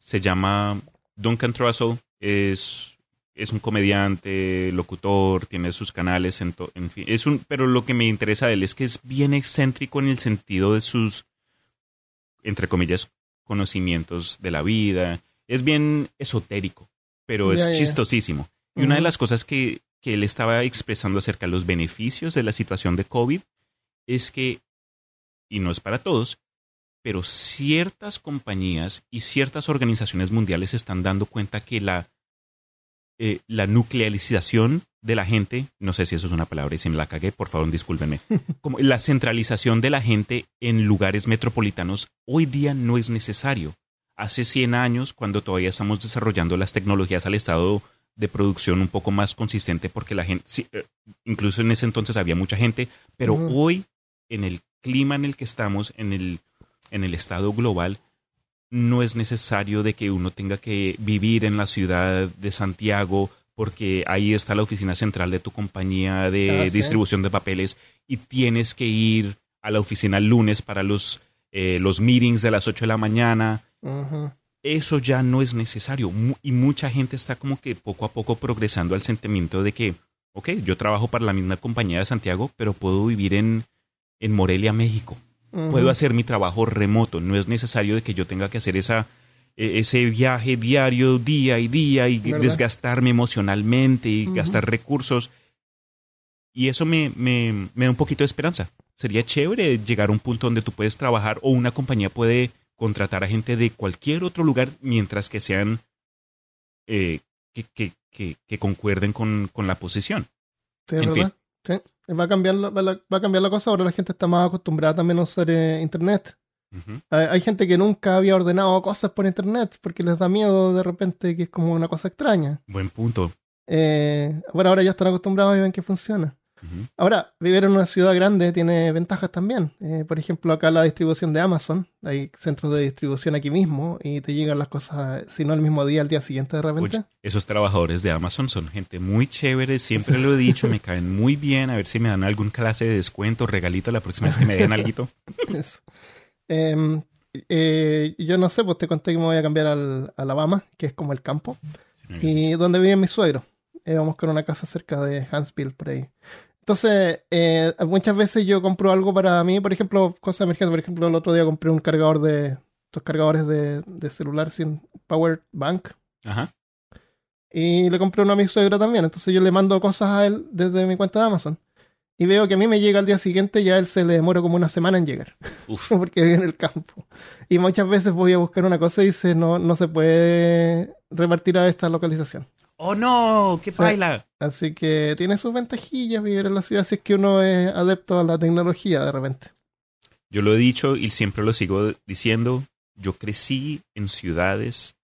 [SPEAKER 2] se llama Duncan Trussell, es, es un comediante, locutor, tiene sus canales, en, to- en fin, es un, pero lo que me interesa de él es que es bien excéntrico en el sentido de sus, entre comillas, conocimientos de la vida, es bien esotérico, pero es chistosísimo. Y una de las cosas que, que él estaba expresando acerca de los beneficios de la situación de COVID es que, y no es para todos, pero ciertas compañías y ciertas organizaciones mundiales están dando cuenta que la, eh, la nuclearización de la gente, no sé si eso es una palabra y si me la cagué, por favor discúlpenme, [laughs] como la centralización de la gente en lugares metropolitanos hoy día no es necesario. Hace 100 años, cuando todavía estamos desarrollando las tecnologías al estado de producción un poco más consistente, porque la gente, sí, eh, incluso en ese entonces había mucha gente, pero hoy, en el clima en el que estamos, en el, en el estado global, no es necesario de que uno tenga que vivir en la ciudad de Santiago porque ahí está la oficina central de tu compañía de
[SPEAKER 1] Ah, sí.
[SPEAKER 2] distribución de papeles y tienes que ir a la oficina el lunes para los, eh, los meetings de las 8 de la mañana. Eso ya no es necesario y mucha gente está como que poco a poco progresando al sentimiento de que, ok, yo trabajo para la misma compañía de Santiago, pero puedo vivir en, en Morelia, México puedo hacer mi trabajo remoto. No es necesario de que yo tenga que hacer esa, eh, ese viaje diario, día y día, y
[SPEAKER 1] ¿Verdad?
[SPEAKER 2] desgastarme emocionalmente y gastar recursos. Y eso me, me, me da un poquito de esperanza. Sería chévere llegar a un punto donde tú puedes trabajar o una compañía puede contratar a gente de cualquier otro lugar mientras que sean eh, que, que, que, que concuerden con, con la posición.
[SPEAKER 1] Sí,
[SPEAKER 2] En
[SPEAKER 1] verdad. Sí. Va a, cambiar la, va a cambiar la cosa. Ahora la gente está más acostumbrada también a usar eh, Internet. Hay gente que nunca había ordenado cosas por Internet porque les da miedo de repente que es como una cosa extraña.
[SPEAKER 2] Buen punto.
[SPEAKER 1] Eh, bueno, ahora ya están acostumbrados y ven que funciona. Ahora, vivir en una ciudad grande tiene ventajas también. Eh, por ejemplo, acá la distribución de Amazon. Hay centros de distribución aquí mismo y te llegan las cosas, si no el mismo día, al día siguiente de repente.
[SPEAKER 2] Oye, esos trabajadores de Amazon son gente muy chévere, siempre lo he dicho, me [laughs] caen muy bien, a ver si me dan algún clase de descuento, regalito la próxima vez que me den algo. [laughs]
[SPEAKER 1] Eso. Em, eh, yo no sé, pues te conté que me voy a cambiar al Alabama, que es como el campo, y donde viven mis suegros. Eh, vamos con una casa cerca de Huntsville, por ahí. Entonces, eh, muchas veces yo compro algo para mí, por ejemplo, cosas emergentes. Por ejemplo, el otro día compré un cargador de estos cargadores de, de celular sin power bank
[SPEAKER 2] Ajá.
[SPEAKER 1] y le compré uno a mi suegro también. Entonces yo le mando cosas a él desde mi cuenta de Amazon. Y veo que a mí me llega al día siguiente y a él se le demora como una semana en llegar.
[SPEAKER 2] Uf, [laughs]
[SPEAKER 1] porque vive en el campo. Y muchas veces voy a buscar una cosa y dice, no, no se puede repartir a esta localización.
[SPEAKER 2] Oh no, qué
[SPEAKER 1] Sí.
[SPEAKER 2] baila.
[SPEAKER 1] Así que tiene sus ventajillas vivir en la ciudad si es que uno es adepto a la tecnología de repente.
[SPEAKER 2] Yo lo he dicho y siempre lo sigo diciendo, yo crecí en ciudades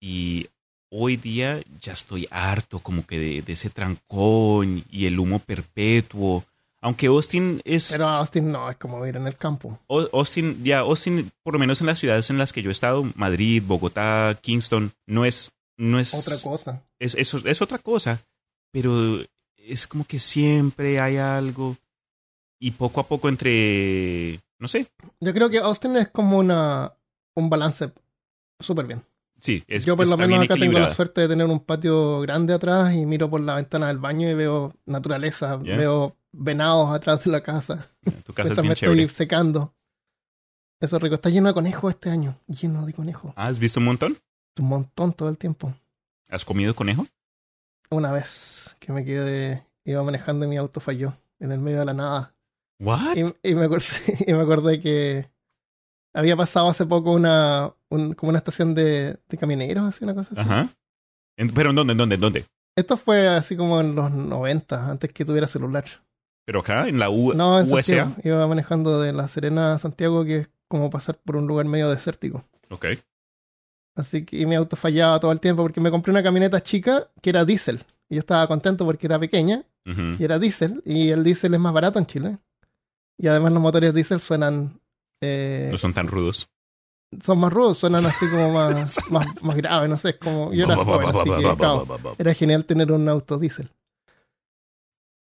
[SPEAKER 2] y hoy día ya estoy harto como que de, de ese trancón y el humo perpetuo. Aunque Austin es...
[SPEAKER 1] Pero Austin no, es como vivir en el campo.
[SPEAKER 2] Austin, ya, Austin, por lo menos en las ciudades en las que yo he estado, Madrid, Bogotá, Kingston, no es, no es,
[SPEAKER 1] Otra cosa.
[SPEAKER 2] es, eso es otra cosa, pero es como que siempre hay algo. y poco a poco entre, no sé,
[SPEAKER 1] Yo creo que Austin es como una un balance súper bien.
[SPEAKER 2] sí, es,
[SPEAKER 1] Yo por lo menos
[SPEAKER 2] bien
[SPEAKER 1] acá tengo la suerte de tener un patio grande atrás y miro por la ventana del baño y veo naturaleza, veo venados atrás de la casa.
[SPEAKER 2] Tu casa es
[SPEAKER 1] Mientras me
[SPEAKER 2] bien
[SPEAKER 1] estoy
[SPEAKER 2] chévere.
[SPEAKER 1] secando. Eso es rico. Está lleno de conejos este año. Lleno de conejos.
[SPEAKER 2] Ah, ¿Has visto un montón?
[SPEAKER 1] Un montón todo el tiempo.
[SPEAKER 2] ¿Has comido conejo?
[SPEAKER 1] Una vez que me quedé, iba manejando y mi auto falló en el medio de la nada.
[SPEAKER 2] ¿What?
[SPEAKER 1] Y, y me acordé, [laughs] y me acordé que había pasado hace poco una, un- como una estación de, de camioneros, así una cosa así.
[SPEAKER 2] Ajá. En- ¿Pero en dónde, en dónde, en dónde?
[SPEAKER 1] Esto fue así como en los 90, antes que tuviera celular.
[SPEAKER 2] ¿Pero acá, en la U
[SPEAKER 1] No, en
[SPEAKER 2] USA?
[SPEAKER 1] Iba manejando de La Serena a Santiago, que es como pasar por un lugar medio desértico.
[SPEAKER 2] Ok.
[SPEAKER 1] Así que y mi auto fallaba todo el tiempo porque me compré una camioneta chica que era diésel. Y yo estaba contento porque era pequeña y era diésel. Y el diésel es más barato en Chile. Y además los motores diésel suenan... eh,
[SPEAKER 2] No son tan rudos.
[SPEAKER 1] son más rudos, suenan así como [laughs] más, más, más graves, no sé, como yo era [laughs] joven, así que claro, era genial tener un auto diésel.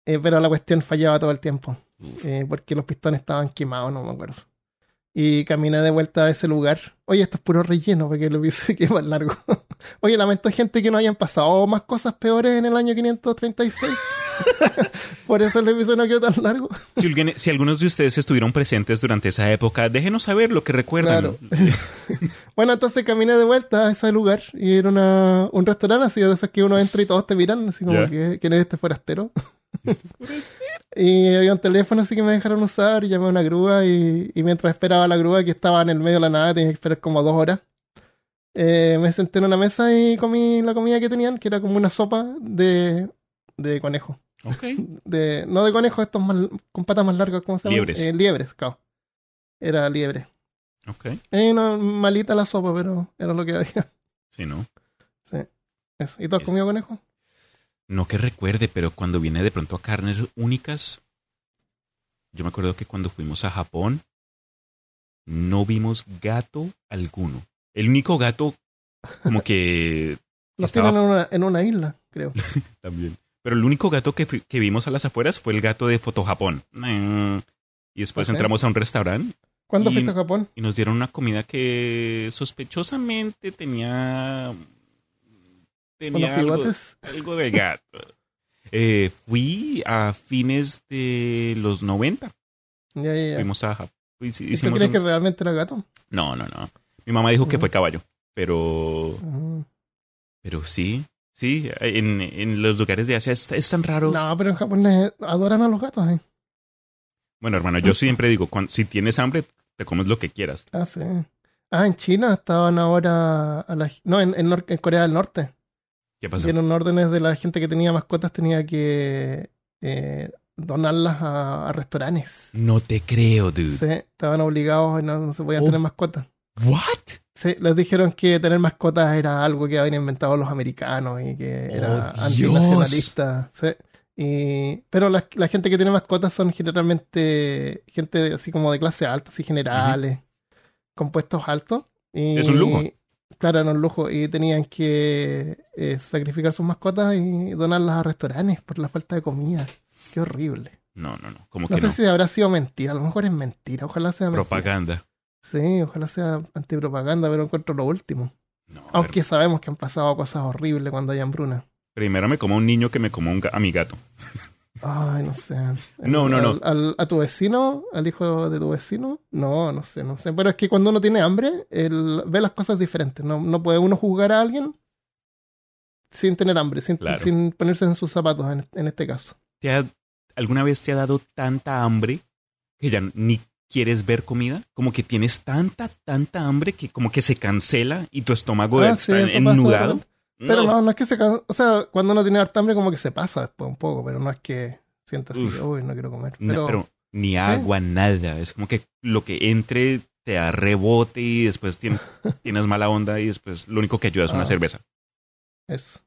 [SPEAKER 1] Eh, pero la cuestión fallaba todo el tiempo, eh, porque los pistones estaban quemados, no me acuerdo. Y caminé de vuelta a ese lugar. Oye, esto es puro relleno, porque lo hice [laughs] que más largo. Oye, lamento gente que no hayan pasado más cosas peores en el año 536. [laughs] Por eso el episodio no quedó tan largo.
[SPEAKER 2] Si, alguien- si algunos de ustedes estuvieron presentes durante esa época, déjenos saber lo que recuerdan.
[SPEAKER 1] Claro. [laughs] Bueno, entonces caminé de vuelta a ese lugar y era una, un restaurante así de esos que uno entra y todos te miran, así como
[SPEAKER 2] Ya.
[SPEAKER 1] que quién es este forastero. Y había un teléfono así que me dejaron usar y llamé a una grúa y, y mientras esperaba la grúa que estaba en el medio de la nada, tenía que esperar como dos horas. eh, me senté en una mesa y comí la comida que tenían, que era como una sopa de, de conejo.
[SPEAKER 2] Ok.
[SPEAKER 1] De, no de conejo, estos más- con patas más largas, ¿cómo se llama?
[SPEAKER 2] Liebres.
[SPEAKER 1] Eh, liebres, claro. Era liebre.
[SPEAKER 2] Ok.
[SPEAKER 1] Eh, no, malita la sopa, pero era lo que había.
[SPEAKER 2] Sí, ¿no?
[SPEAKER 1] Sí. Eso. ¿Y tú has
[SPEAKER 2] Es-
[SPEAKER 1] comido conejo?
[SPEAKER 2] No que recuerde, pero cuando viene de pronto a carnes únicas, yo me acuerdo que cuando fuimos a Japón, no vimos gato alguno. El único gato como que [laughs]
[SPEAKER 1] Los
[SPEAKER 2] Estaba-
[SPEAKER 1] tienen en una, en una isla, creo. [laughs]
[SPEAKER 2] también. Pero el único gato que, que vimos a las afueras fue el gato de Foto Japón. Y después entramos a un restaurante
[SPEAKER 1] ¿Cuándo
[SPEAKER 2] Y-
[SPEAKER 1] fuiste a Japón?
[SPEAKER 2] y nos dieron una comida que sospechosamente tenía tenía
[SPEAKER 1] ¿Unos
[SPEAKER 2] algo, algo de gato. Eh, fui a fines de los 90.
[SPEAKER 1] Ya, ya, ya.
[SPEAKER 2] Fuimos a Japón.
[SPEAKER 1] ¿Y tú crees
[SPEAKER 2] un-
[SPEAKER 1] que realmente era gato?
[SPEAKER 2] No, no, no. Mi mamá dijo que fue caballo. Pero,
[SPEAKER 1] Mm.
[SPEAKER 2] pero sí, sí. En, en los lugares de Asia es, es tan raro.
[SPEAKER 1] No, pero en Japón les adoran a los gatos, ¿eh?
[SPEAKER 2] Bueno, hermano, yo siempre digo, cuan- si tienes hambre, te comes lo que quieras.
[SPEAKER 1] Ah, sí. Ah, en China estaban ahora... A la, no, en, en Corea del Norte.
[SPEAKER 2] ¿Qué pasó?
[SPEAKER 1] Dieron órdenes de la gente que tenía mascotas, tenía que eh, donarlas a, a restaurantes.
[SPEAKER 2] No te creo, dude.
[SPEAKER 1] Sí, estaban obligados y no, no se podían
[SPEAKER 2] Oh.
[SPEAKER 1] tener mascotas.
[SPEAKER 2] ¿What?
[SPEAKER 1] Sí, les dijeron que tener mascotas era algo que habían inventado los americanos y que era
[SPEAKER 2] Oh,
[SPEAKER 1] antinacionalista. Sí. Y, pero la, la gente que tiene mascotas son generalmente gente así como de clase alta, así generales, con puestos altos. Y,
[SPEAKER 2] Es un lujo.
[SPEAKER 1] Claro, era un lujo. Y tenían que eh, sacrificar sus mascotas y donarlas a restaurantes por la falta de comida. Qué horrible.
[SPEAKER 2] No, no, no. ¿Cómo
[SPEAKER 1] No
[SPEAKER 2] que
[SPEAKER 1] sé
[SPEAKER 2] no?
[SPEAKER 1] si habrá sido mentira. A lo mejor es mentira. Ojalá sea mentira.
[SPEAKER 2] Propaganda.
[SPEAKER 1] Sí, ojalá sea antipropaganda, pero encuentro lo último.
[SPEAKER 2] No,
[SPEAKER 1] Aunque sabemos que han pasado cosas horribles cuando hay hambruna.
[SPEAKER 2] Primero me como un niño que me como un ga- a mi gato.
[SPEAKER 1] Ay, no sé.
[SPEAKER 2] No, no, no.
[SPEAKER 1] Al- al- ¿A tu vecino? ¿Al hijo de tu vecino? No, no sé, no sé. Pero es que cuando uno tiene hambre, él ve las cosas diferentes. No, no puede uno juzgar a alguien sin tener hambre, sin,
[SPEAKER 2] Claro.
[SPEAKER 1] sin ponerse en sus zapatos en, en este caso.
[SPEAKER 2] ¿Te ha- ¿Alguna vez te ha dado tanta hambre que ya ni quieres ver comida? Como que tienes tanta, tanta hambre que como que se cancela y tu estómago
[SPEAKER 1] Ah,
[SPEAKER 2] está
[SPEAKER 1] sí, repente. Pero no, no es que se cansa. O sea, cuando uno tiene harta hambre, como que se pasa después un poco, pero no es que sienta así,
[SPEAKER 2] Uf.
[SPEAKER 1] uy, no quiero comer.
[SPEAKER 2] No,
[SPEAKER 1] Pero,
[SPEAKER 2] pero ni agua, nada. Es como que lo que entre te da rebote y después tien- [laughs] tienes mala onda y después lo único que ayuda es una
[SPEAKER 1] Ah.
[SPEAKER 2] cerveza.
[SPEAKER 1] eso.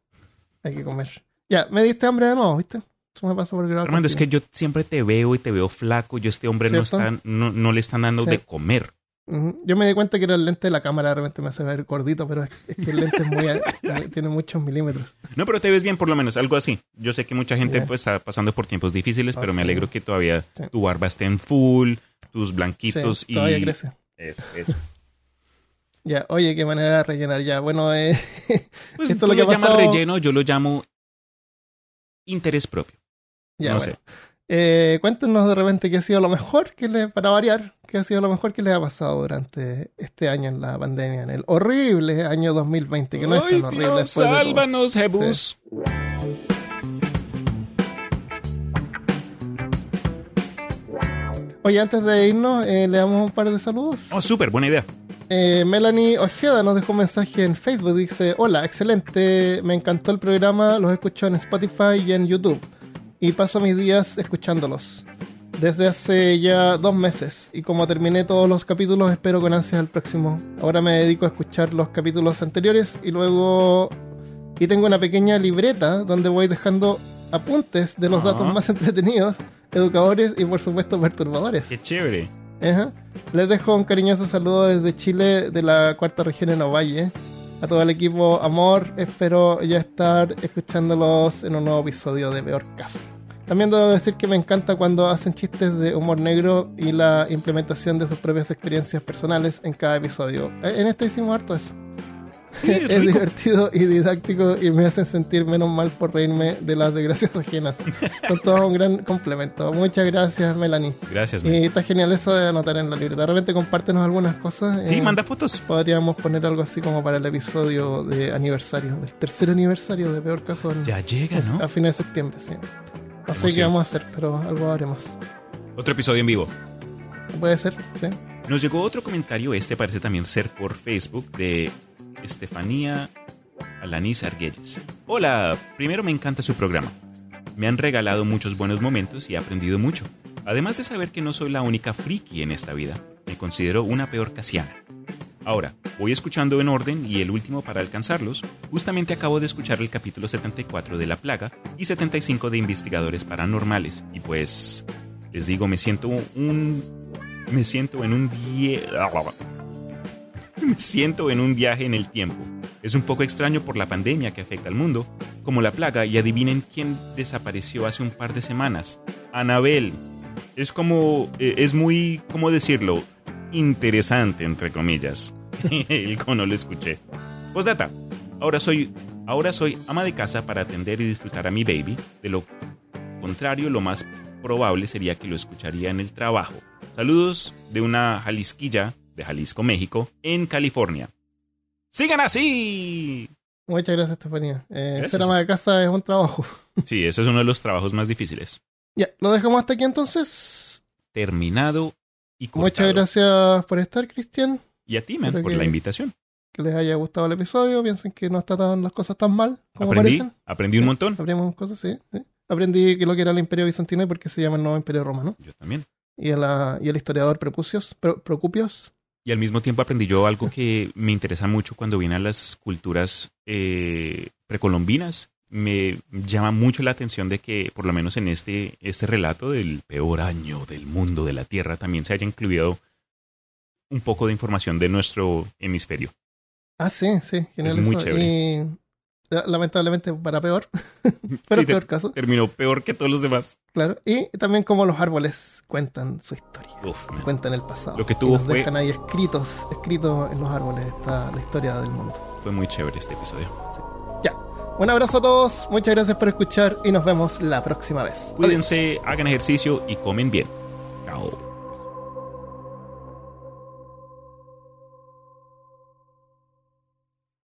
[SPEAKER 1] Hay que comer. Ya, me diste hambre de nuevo, ¿viste? Eso me pasa por.
[SPEAKER 2] Armando, es que yo siempre te veo y te veo flaco. Yo este hombre no, está, no, no le están dando
[SPEAKER 1] Sí.
[SPEAKER 2] de comer.
[SPEAKER 1] Yo me di cuenta que era el lente de la cámara, de repente me hace ver gordito, pero es, que el lente es [laughs] muy, tiene muchos milímetros.
[SPEAKER 2] No, pero te ves bien por lo menos, algo así. Yo sé que mucha gente pues, está pasando por tiempos difíciles,
[SPEAKER 1] Ah,
[SPEAKER 2] pero me alegro que todavía
[SPEAKER 1] Sí.
[SPEAKER 2] tu barba esté en full, tus
[SPEAKER 1] Sí,
[SPEAKER 2] blanquitos y...
[SPEAKER 1] todavía crece.
[SPEAKER 2] Eso, eso. [laughs]
[SPEAKER 1] Ya, oye, qué manera de rellenar ya. Bueno, eh, [laughs]
[SPEAKER 2] Pues
[SPEAKER 1] Esto
[SPEAKER 2] tú
[SPEAKER 1] lo que
[SPEAKER 2] lo llamas
[SPEAKER 1] pasado-
[SPEAKER 2] relleno, yo lo llamo interés propio.
[SPEAKER 1] ya,
[SPEAKER 2] no
[SPEAKER 1] bueno.
[SPEAKER 2] sé.
[SPEAKER 1] Eh, cuéntenos de repente qué ha sido lo mejor que le, para variar, qué ha sido lo mejor que les ha pasado durante este año en la pandemia, en el horrible año 2020, que no es tan horrible.
[SPEAKER 2] Dios, sálvanos, Jebus.
[SPEAKER 1] Oye, antes de irnos, eh, le damos un par de saludos.
[SPEAKER 2] Oh, súper, buena idea.
[SPEAKER 1] Eh, Melanie Ojeda nos dejó un mensaje en Facebook. Dice: Hola, excelente. Me encantó el programa. Los escucho en Spotify y en YouTube. Y paso mis días escuchándolos. Desde hace ya dos meses. Y como terminé todos los capítulos, espero con ansias el próximo. Ahora me dedico a escuchar los capítulos anteriores y luego. Y tengo una pequeña libreta donde voy dejando apuntes de los datos más [laughs] entretenidos, educadores y por supuesto perturbadores.
[SPEAKER 2] Qué chévere.
[SPEAKER 1] Ajá. Les dejo un cariñoso saludo desde Chile, de la cuarta región en Ovalle. A todo el equipo, amor. Espero ya estar escuchándolos en un nuevo episodio de Peor Caso. También debo decir que me encanta cuando hacen chistes de humor negro y la implementación de sus propias experiencias personales en cada episodio. Eh, En este hicimos harto eso.
[SPEAKER 2] Sí, [laughs] es
[SPEAKER 1] divertido y didáctico y me hacen sentir menos mal por reírme de las desgracias ajenas. Son todos un gran complemento. Muchas gracias, Melanie.
[SPEAKER 2] Gracias, man.
[SPEAKER 1] Y está genial eso de anotar en la libreta. De repente compártenos algunas cosas.
[SPEAKER 2] Sí,
[SPEAKER 1] eh,
[SPEAKER 2] manda fotos.
[SPEAKER 1] Podríamos poner algo así como para el episodio de aniversario, del tercer aniversario de Peor Caso en-
[SPEAKER 2] Ya llega, ¿no?
[SPEAKER 1] a fines de septiembre, sí. No sé qué vamos a hacer, pero algo haremos.
[SPEAKER 2] Otro episodio en vivo.
[SPEAKER 1] Puede ser, sí.
[SPEAKER 2] Nos llegó otro comentario, este parece también ser por Facebook, de Estefanía Alanis Argüelles. Hola, primero me encanta su programa. Me han regalado muchos buenos momentos y he aprendido mucho. Además de saber que no soy la única friki en esta vida, me considero una peor casiana. Ahora, voy escuchando en orden y el último para alcanzarlos. Justamente acabo de escuchar el capítulo 74 de La Plaga y 75 de Investigadores Paranormales. Y pues, les digo, me siento un... Me siento en un. [laughs] Me siento en un viaje en el tiempo. Es un poco extraño por la pandemia que afecta al mundo, como la plaga, y adivinen quién desapareció hace un par de semanas. Anabel. Es como... eh, es muy... ¿Cómo decirlo? Interesante, entre comillas. [laughs] el cono lo escuché. Postdata. Ahora soy... Ahora soy ama de casa para atender y disfrutar a mi baby. De lo contrario, lo más probable sería que lo escucharía en el trabajo. Saludos de una Jalisquilla de Jalisco, México, en California. ¡Sigan así!
[SPEAKER 1] Muchas gracias, Estefanía. Eh, ser ama de casa es un trabajo. [laughs]
[SPEAKER 2] Sí, eso es uno de los trabajos más difíciles.
[SPEAKER 1] Ya, lo dejamos hasta aquí entonces.
[SPEAKER 2] Terminado y cortado.
[SPEAKER 1] Muchas gracias por estar, Cristian.
[SPEAKER 2] Y a ti, man, por
[SPEAKER 1] que-
[SPEAKER 2] la invitación.
[SPEAKER 1] Que les haya gustado el episodio. Piensen que no están las cosas tan mal como
[SPEAKER 2] Aprendí,
[SPEAKER 1] parecen.
[SPEAKER 2] aprendí un montón.
[SPEAKER 1] Aprendimos cosas, sí, sí. Aprendí que lo que era el Imperio Bizantino y por qué se llama el nuevo Imperio Romano.
[SPEAKER 2] Yo también.
[SPEAKER 1] Y, a la, y el historiador Prepucios, Pro- Procupios.
[SPEAKER 2] Y al mismo tiempo aprendí yo algo que me interesa mucho cuando viene a las culturas eh, precolombinas. Me llama mucho la atención de que, por lo menos en este, este relato del peor año del mundo de la Tierra, también se haya incluido un poco de información de nuestro hemisferio.
[SPEAKER 1] Ah, sí, sí, genial.
[SPEAKER 2] Es muy
[SPEAKER 1] eso.
[SPEAKER 2] chévere.
[SPEAKER 1] Y lamentablemente para peor. [laughs] [laughs] Pero
[SPEAKER 2] Sí,
[SPEAKER 1] peor caso,
[SPEAKER 2] Terminó peor que todos los demás.
[SPEAKER 1] claro. Y también como los árboles cuentan su historia.
[SPEAKER 2] Uf.
[SPEAKER 1] Cuentan el pasado.
[SPEAKER 2] Lo que
[SPEAKER 1] Y
[SPEAKER 2] tuvo
[SPEAKER 1] nos
[SPEAKER 2] fue-
[SPEAKER 1] dejan ahí escritos, escritos en los árboles está la historia del mundo.
[SPEAKER 2] Fue muy chévere este episodio.
[SPEAKER 1] Ya. Un abrazo a todos, muchas gracias por escuchar y nos vemos la próxima vez. Adiós.
[SPEAKER 2] Cuídense, hagan ejercicio y comen bien.